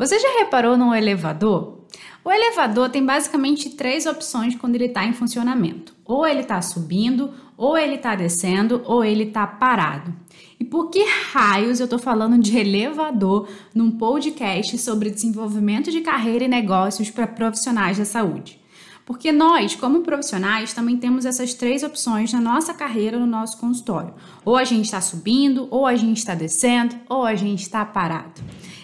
Você já reparou no elevador? O elevador tem basicamente três opções quando ele está em funcionamento: ou ele está subindo, ou ele está descendo, ou ele está parado. E por que raios eu estou falando de elevador num podcast sobre desenvolvimento de carreira e negócios para profissionais da saúde? Porque nós, como profissionais, também temos essas três opções na nossa carreira, no nosso consultório. Ou a gente está subindo, ou a gente está descendo, ou a gente está parado.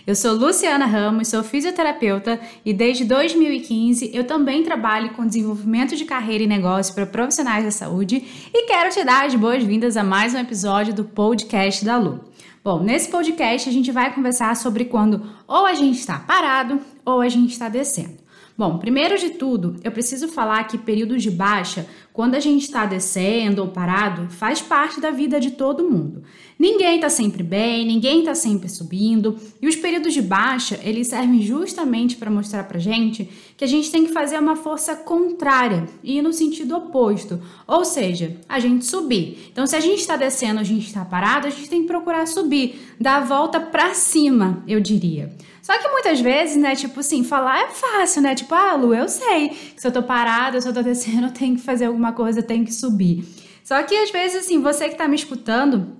Eu sou Luciana Ramos, sou fisioterapeuta e desde 2015 eu também trabalho com desenvolvimento de carreira e negócio para profissionais da saúde e quero te dar as boas-vindas a mais um episódio do podcast da Lu. Bom, nesse podcast a gente vai conversar sobre quando ou a gente está parado ou a gente está descendo. Bom, primeiro de tudo, eu preciso falar que períodos de baixa, quando a gente está descendo ou parado, faz parte da vida de todo mundo. Ninguém está sempre bem, ninguém está sempre subindo, e os períodos de baixa, eles servem justamente para mostrar para gente que a gente tem que fazer uma força contrária e ir no sentido oposto, ou seja, a gente subir. Então, se a gente está descendo, a gente está parado, a gente tem que procurar subir, dar a volta para cima, eu diria. Só que muitas vezes, né, tipo assim, falar é fácil, né? Tipo, ah, Lu, eu sei que se eu tô parada, se eu tô descendo, eu tenho que fazer alguma coisa, eu tenho que subir. Só que às vezes, assim, você que tá me escutando,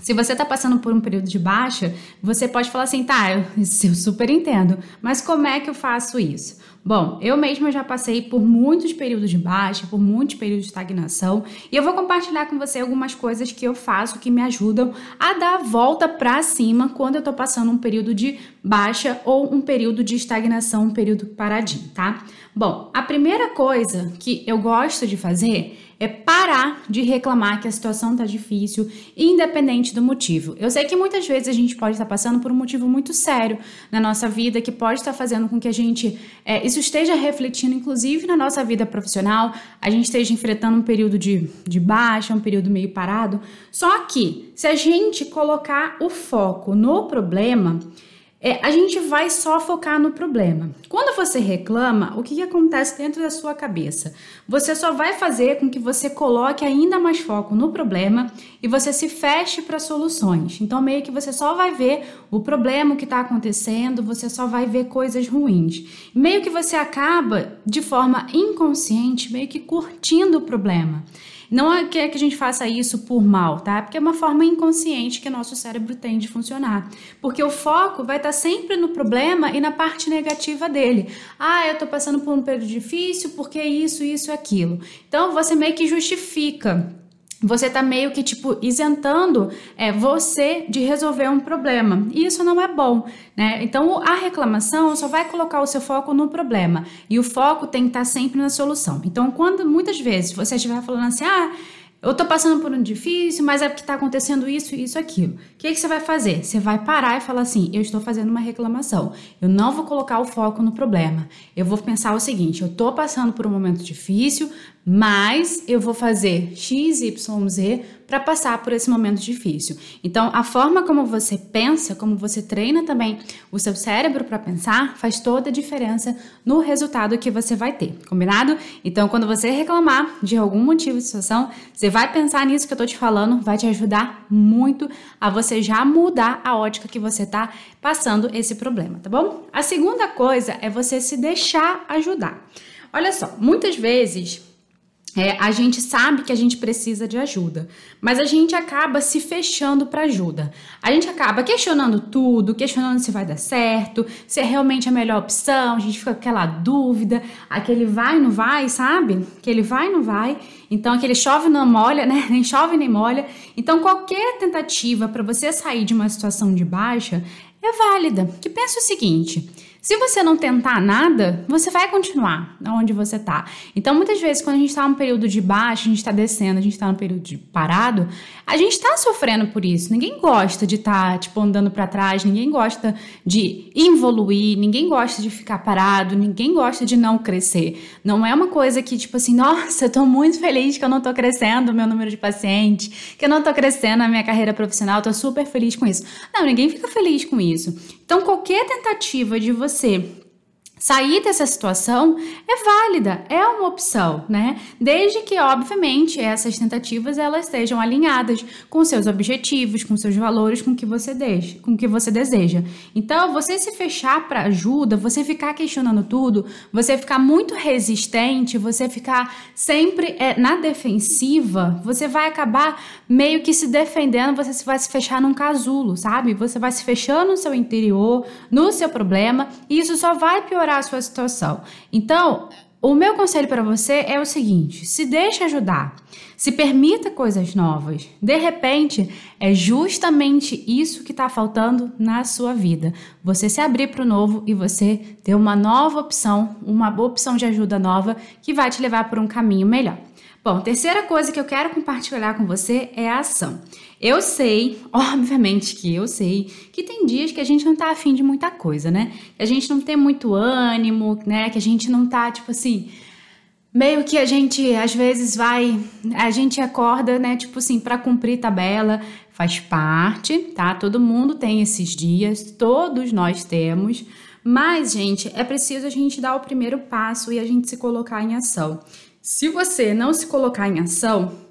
se você está passando por um período de baixa, você pode falar assim, tá, eu, eu, super entendo, mas como é que eu faço isso? Bom, eu mesma já passei por muitos períodos de baixa, por muitos períodos de estagnação, e eu vou compartilhar com você algumas coisas que eu faço que me ajudam a dar a volta para cima quando eu estou passando um período de baixa ou um período de estagnação, um período paradinho, tá? Bom, a primeira coisa que eu gosto de fazer é parar de reclamar que a situação tá difícil, independente do motivo. Eu sei que muitas vezes a gente pode estar passando por um motivo muito sério na nossa vida, que pode estar fazendo com que a gente é, isso esteja refletindo, inclusive na nossa vida profissional, a gente esteja enfrentando um período de, de baixa, um período meio parado. Só que se a gente colocar o foco no problema, é, a gente vai só focar no problema. Quando você reclama, o que, que acontece dentro da sua cabeça? Você só vai fazer com que você coloque ainda mais foco no problema e você se feche para soluções. Então, meio que você só vai ver o problema que está acontecendo, você só vai ver coisas ruins. Meio que você acaba, de forma inconsciente, meio que curtindo o problema. Não é que a gente faça isso por mal, tá? Porque é uma forma inconsciente que nosso cérebro tem de funcionar. Porque o foco vai estar sempre no problema e na parte negativa dele. Ah, eu tô passando por um período difícil porque isso, isso aquilo. Então você meio que justifica você tá meio que tipo isentando é, você de resolver um problema. E isso não é bom, né? Então a reclamação só vai colocar o seu foco no problema e o foco tem que estar tá sempre na solução. Então quando muitas vezes você estiver falando assim, ah, eu tô passando por um difícil, mas é porque tá acontecendo isso, isso, aquilo. O que, que você vai fazer? Você vai parar e falar assim: eu estou fazendo uma reclamação. Eu não vou colocar o foco no problema. Eu vou pensar o seguinte: eu tô passando por um momento difícil, mas eu vou fazer X, Y, Z para passar por esse momento difícil. Então, a forma como você pensa, como você treina também o seu cérebro para pensar, faz toda a diferença no resultado que você vai ter, combinado? Então, quando você reclamar de algum motivo de situação, você vai pensar nisso que eu tô te falando, vai te ajudar muito a você já mudar a ótica que você tá passando esse problema, tá bom? A segunda coisa é você se deixar ajudar. Olha só, muitas vezes é, a gente sabe que a gente precisa de ajuda, mas a gente acaba se fechando para ajuda. A gente acaba questionando tudo, questionando se vai dar certo, se é realmente a melhor opção. A gente fica com aquela dúvida, aquele vai não vai, sabe? Aquele vai não vai. Então aquele chove não molha, né? Nem chove nem molha. Então qualquer tentativa para você sair de uma situação de baixa é válida. Que pensa o seguinte: se você não tentar nada, você vai continuar onde você está. Então, muitas vezes, quando a gente está num período de baixo, a gente está descendo, a gente está num período de parado, a gente está sofrendo por isso. Ninguém gosta de estar, tá, tipo, andando para trás, ninguém gosta de evoluir, ninguém gosta de ficar parado, ninguém gosta de não crescer. Não é uma coisa que, tipo assim, nossa, eu tô muito feliz que eu não tô crescendo o meu número de pacientes, que eu não tô crescendo a minha carreira profissional, tô super feliz com isso. Não, ninguém fica feliz com isso. Então, qualquer tentativa de você Sair dessa situação é válida, é uma opção, né? Desde que, obviamente, essas tentativas elas estejam alinhadas com seus objetivos, com seus valores, com o que você deixa, com o que você deseja. Então, você se fechar para ajuda, você ficar questionando tudo, você ficar muito resistente, você ficar sempre é, na defensiva, você vai acabar meio que se defendendo, você vai se fechar num casulo, sabe? Você vai se fechando no seu interior, no seu problema, e isso só vai piorar a sua situação. Então, o meu conselho para você é o seguinte: se deixe ajudar, se permita coisas novas. De repente, é justamente isso que está faltando na sua vida. Você se abrir para o novo e você ter uma nova opção, uma opção de ajuda nova que vai te levar por um caminho melhor. Bom, terceira coisa que eu quero compartilhar com você é a ação. Eu sei, obviamente que eu sei, que tem dias que a gente não tá afim de muita coisa, né? Que a gente não tem muito ânimo, né? Que a gente não tá, tipo assim, meio que a gente às vezes vai, a gente acorda, né, tipo assim, para cumprir tabela, faz parte, tá? Todo mundo tem esses dias, todos nós temos. Mas, gente, é preciso a gente dar o primeiro passo e a gente se colocar em ação. Se você não se colocar em ação,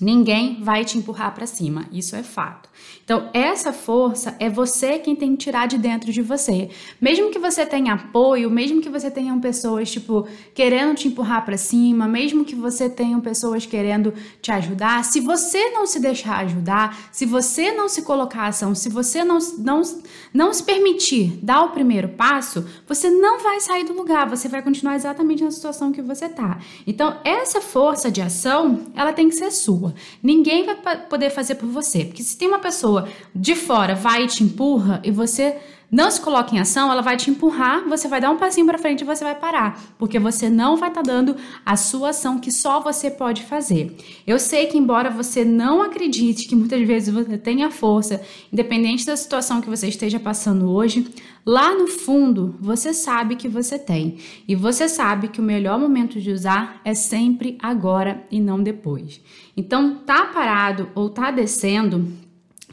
ninguém vai te empurrar para cima. Isso é fato. Então, essa força é você quem tem que tirar de dentro de você. Mesmo que você tenha apoio, mesmo que você tenha pessoas, tipo, querendo te empurrar para cima, mesmo que você tenha pessoas querendo te ajudar, se você não se deixar ajudar, se você não se colocar ação, se você não, não, não se permitir dar o primeiro passo, você não vai sair do lugar, você vai continuar exatamente na situação que você tá. Então, essa força de ação, ela tem que ser sua. Ninguém vai poder fazer por você, porque se tem uma pessoa de fora vai e te empurra e você não se coloca em ação, ela vai te empurrar, você vai dar um passinho para frente e você vai parar, porque você não vai estar tá dando a sua ação que só você pode fazer. Eu sei que embora você não acredite que muitas vezes você tenha força, independente da situação que você esteja passando hoje, lá no fundo você sabe que você tem. E você sabe que o melhor momento de usar é sempre agora e não depois. Então, tá parado ou tá descendo,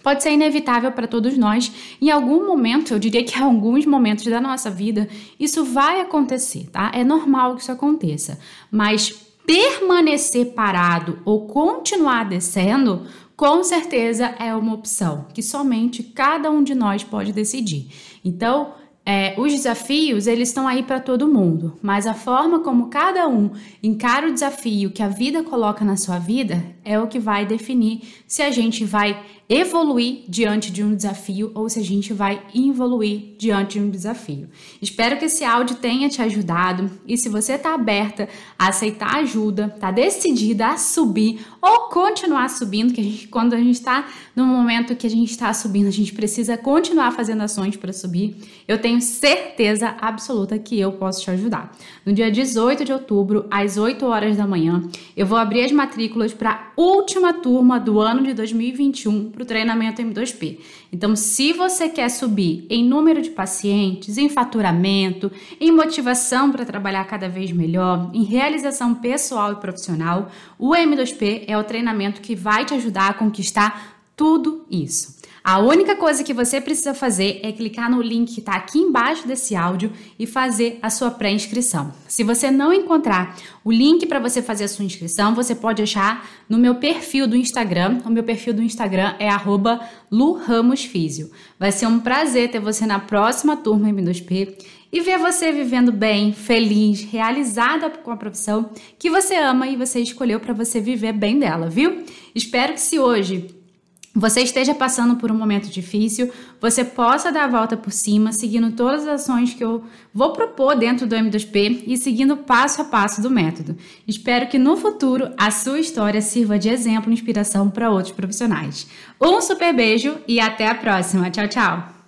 pode ser inevitável para todos nós. Em algum momento, eu diria que em alguns momentos da nossa vida, isso vai acontecer, tá? É normal que isso aconteça. Mas permanecer parado ou continuar descendo, com certeza é uma opção que somente cada um de nós pode decidir. Então, é, os desafios, eles estão aí para todo mundo, mas a forma como cada um encara o desafio que a vida coloca na sua vida é o que vai definir se a gente vai evoluir diante de um desafio ou se a gente vai involuir diante de um desafio. Espero que esse áudio tenha te ajudado e se você está aberta a aceitar ajuda, está decidida a subir ou continuar subindo, que a gente, quando a gente está no momento que a gente está subindo, a gente precisa continuar fazendo ações para subir, eu tenho certeza absoluta que eu posso te ajudar. No dia 18 de outubro, às 8 horas da manhã, eu vou abrir as matrículas para última turma do ano de 2021 para o treinamento M2P. Então, se você quer subir em número de pacientes, em faturamento, em motivação para trabalhar cada vez melhor, em realização pessoal e profissional, o M2P é o treinamento que vai te ajudar a conquistar tudo isso. A única coisa que você precisa fazer é clicar no link que está aqui embaixo desse áudio e fazer a sua pré-inscrição. Se você não encontrar o link para você fazer a sua inscrição, você pode achar no meu perfil do Instagram. O meu perfil do Instagram é @luramosfisio. Vai ser um prazer ter você na próxima turma M2P e ver você vivendo bem, feliz, realizada com a profissão que você ama e você escolheu para você viver bem dela, viu? Espero que se hoje você esteja passando por um momento difícil, você possa dar a volta por cima, seguindo todas as ações que eu vou propor dentro do M2P e seguindo passo a passo do método. Espero que no futuro a sua história sirva de exemplo e inspiração para outros profissionais. Um super beijo e até a próxima. Tchau, tchau!